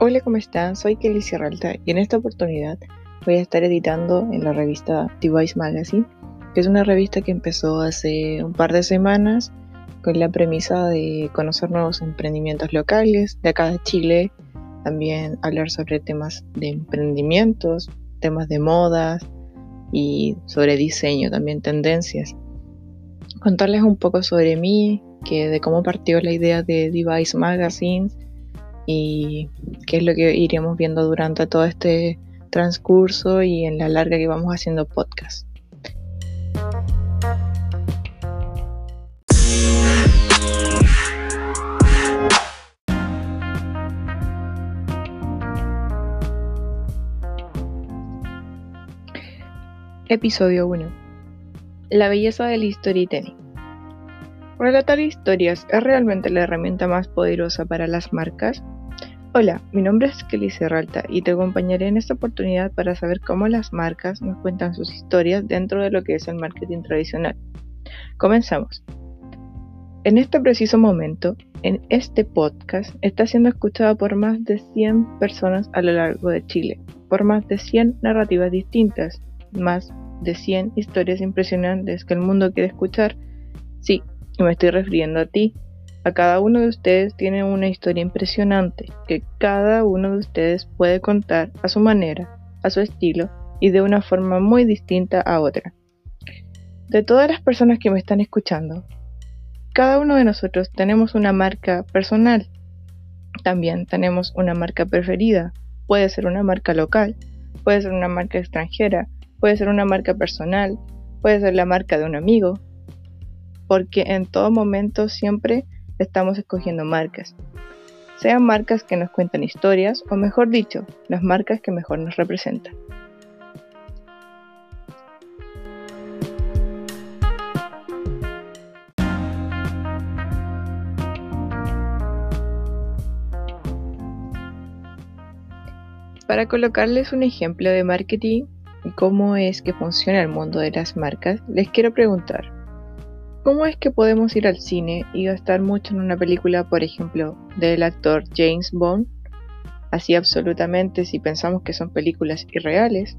Hola, ¿cómo están? Soy Kelly Sierralta y en esta oportunidad voy a estar editando en la revista Device Magazine, que es una revista que empezó hace un par de semanas con la premisa de conocer nuevos emprendimientos locales de acá de Chile, también hablar sobre temas de emprendimientos, temas de modas y sobre diseño, también tendencias. Contarles un poco sobre mí, que de cómo partió la idea de Device Magazine y qué es lo que iremos viendo durante todo este transcurso y en la larga que vamos haciendo podcast. Episodio 1. La belleza del storytelling. ¿Relatar historias es realmente la herramienta más poderosa para las marcas? Hola, mi nombre es Kelly Serralta y te acompañaré en esta oportunidad para saber cómo las marcas nos cuentan sus historias dentro de lo que es el marketing tradicional. Comenzamos. En este preciso momento, en este podcast está siendo escuchado por más de 100 personas a lo largo de Chile, por más de 100 narrativas distintas, más de 100 historias impresionantes que el mundo quiere escuchar. Sí, y me estoy refiriendo a ti. A cada uno de ustedes tiene una historia impresionante que cada uno de ustedes puede contar a su manera, a su estilo y de una forma muy distinta a otra. De todas las personas que me están escuchando, cada uno de nosotros tenemos una marca personal. También tenemos una marca preferida. Puede ser una marca local, puede ser una marca extranjera, puede ser una marca personal, puede ser la marca de un amigo, porque en todo momento siempre estamos escogiendo marcas. Sean marcas que nos cuentan historias o mejor dicho, las marcas que mejor nos representan. Para colocarles un ejemplo de marketing y cómo es que funciona el mundo de las marcas, les quiero preguntar, ¿cómo es que podemos ir al cine y gastar mucho en una película, por ejemplo, del actor James Bond? Así absolutamente si pensamos que son películas irreales.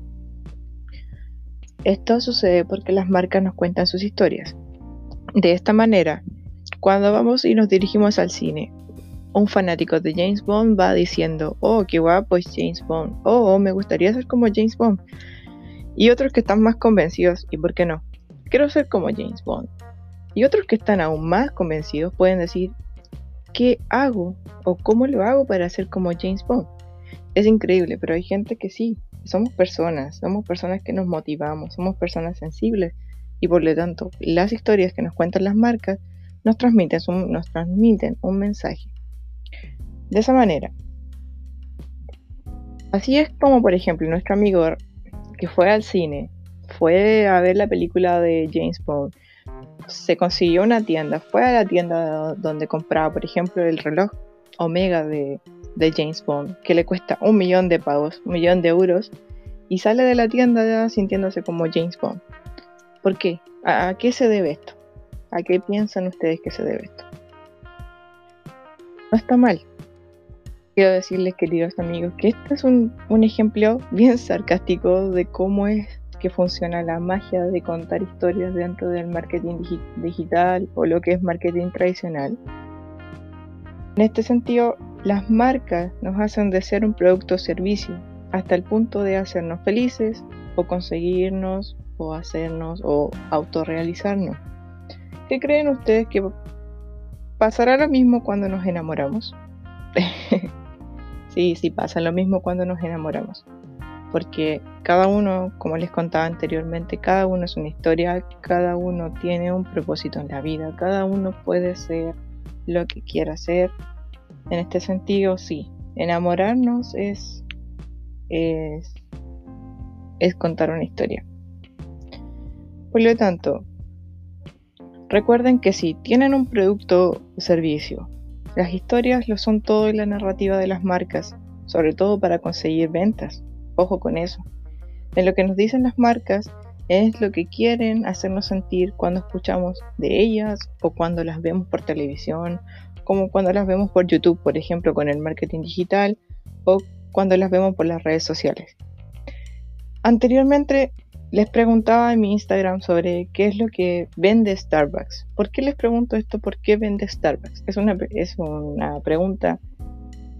Esto sucede porque las marcas nos cuentan sus historias. De esta manera, cuando vamos y nos dirigimos al cine, un fanático de James Bond va diciendo, oh, qué guapo es James Bond, oh, me gustaría ser como James Bond. Y otros que están más convencidos, ¿y por qué no? Quiero ser como James Bond. Y otros que están aún más convencidos pueden decir, ¿qué hago? ¿O cómo lo hago para ser como James Bond? Es increíble, pero hay gente que sí. Somos personas, somos personas que nos motivamos, somos personas sensibles y por lo tanto las historias que nos cuentan las marcas nos transmiten nos transmiten un mensaje. De esa manera. Así es como, por ejemplo, nuestro amigo que fue al cine, fue a ver la película de James Bond, se consiguió una tienda, fue a la tienda donde compraba, por ejemplo, el reloj Omega de, James Bond, que le cuesta un millón de pavos, un millón de euros, y sale de la tienda sintiéndose como James Bond. ¿Por qué? ¿A, qué se debe esto? ¿A qué piensan ustedes que se debe esto? No está mal. Quiero decirles, queridos amigos, que este es un ejemplo bien sarcástico de cómo es que funciona la magia de contar historias dentro del marketing digital o lo que es marketing tradicional. En este sentido, las marcas nos hacen de ser un producto o servicio hasta el punto de hacernos felices o conseguirnos o hacernos o autorrealizarnos. ¿Qué creen ustedes que pasará lo mismo cuando nos enamoramos? sí, sí pasa lo mismo cuando nos enamoramos porque cada uno, como les contaba anteriormente, cada uno es una historia, cada uno tiene un propósito en la vida, cada uno puede ser lo que quiera ser. En este sentido, sí, enamorarnos es, es, es contar una historia. Por lo tanto, recuerden que si tienen un producto o servicio, las historias lo son todo en la narrativa de las marcas, sobre todo para conseguir ventas. Ojo con eso. En lo que nos dicen las marcas es lo que quieren hacernos sentir cuando escuchamos de ellas o cuando las vemos por televisión, como cuando las vemos por YouTube, por ejemplo, con el marketing digital, o cuando las vemos por las redes sociales. Anteriormente les preguntaba en mi Instagram sobre qué es lo que vende Starbucks. ¿Por qué les pregunto esto? ¿Por qué vende Starbucks? Es una, es una pregunta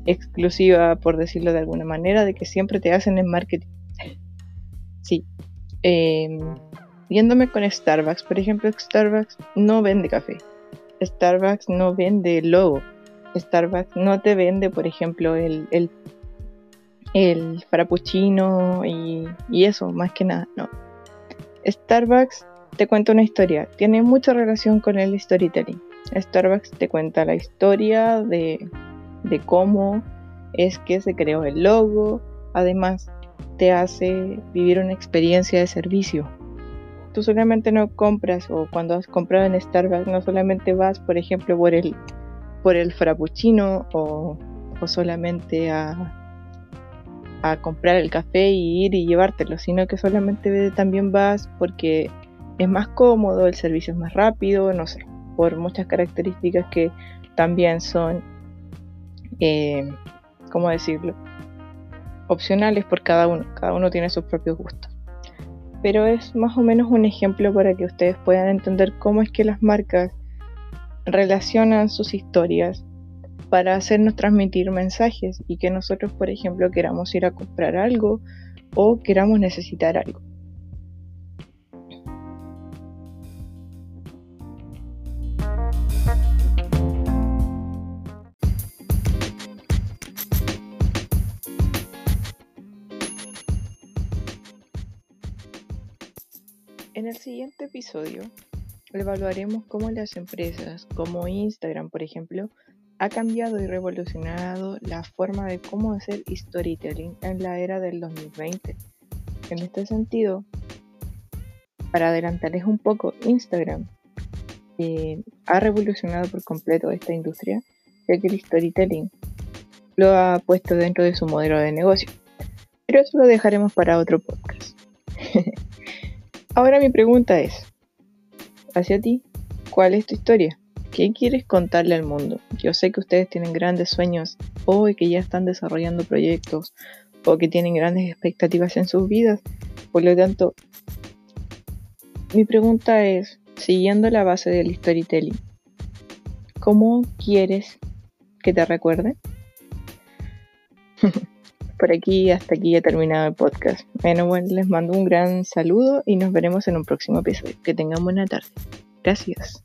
exclusiva, por decirlo de alguna manera, de que siempre te hacen en marketing. sí. Eh, viéndome con Starbucks, por ejemplo, Starbucks no vende café. Starbucks no vende logo. Starbucks no te vende, por ejemplo, el, el el frappuccino y, eso, más que nada, no. Starbucks te cuenta una historia, tiene mucha relación con el storytelling. Starbucks te cuenta la historia de, de cómo es que se creó el logo, además te hace vivir una experiencia de servicio. Tú solamente no compras o cuando has comprado en Starbucks no solamente vas, por ejemplo, por el, por el frappuccino o, o solamente a, a comprar el café y ir y llevártelo, sino que solamente también vas porque es más cómodo, el servicio es más rápido, no sé, por muchas características que también son, eh, ¿cómo decirlo? Opcionales por cada uno, cada uno tiene sus propios gustos. Pero es más o menos un ejemplo para que ustedes puedan entender cómo es que las marcas relacionan sus historias para hacernos transmitir mensajes y que nosotros, por ejemplo, queramos ir a comprar algo o queramos necesitar algo. En el siguiente episodio evaluaremos cómo las empresas como Instagram, por ejemplo, ha cambiado y revolucionado la forma de cómo hacer storytelling en la era del 2020. En este sentido, para adelantarles un poco, Instagram eh, ha revolucionado por completo esta industria, ya que el storytelling lo ha puesto dentro de su modelo de negocio. Pero eso lo dejaremos para otro podcast. Ahora mi pregunta es, hacia ti, ¿cuál es tu historia? ¿Qué quieres contarle al mundo? Yo sé que ustedes tienen grandes sueños o que ya están desarrollando proyectos o que tienen grandes expectativas en sus vidas. Por lo tanto, mi pregunta es, siguiendo la base del storytelling, ¿cómo quieres que te recuerde? Por aquí, hasta aquí he terminado el podcast. Bueno, bueno, les mando un gran saludo y nos veremos en un próximo episodio. Que tengan buena tarde. Gracias.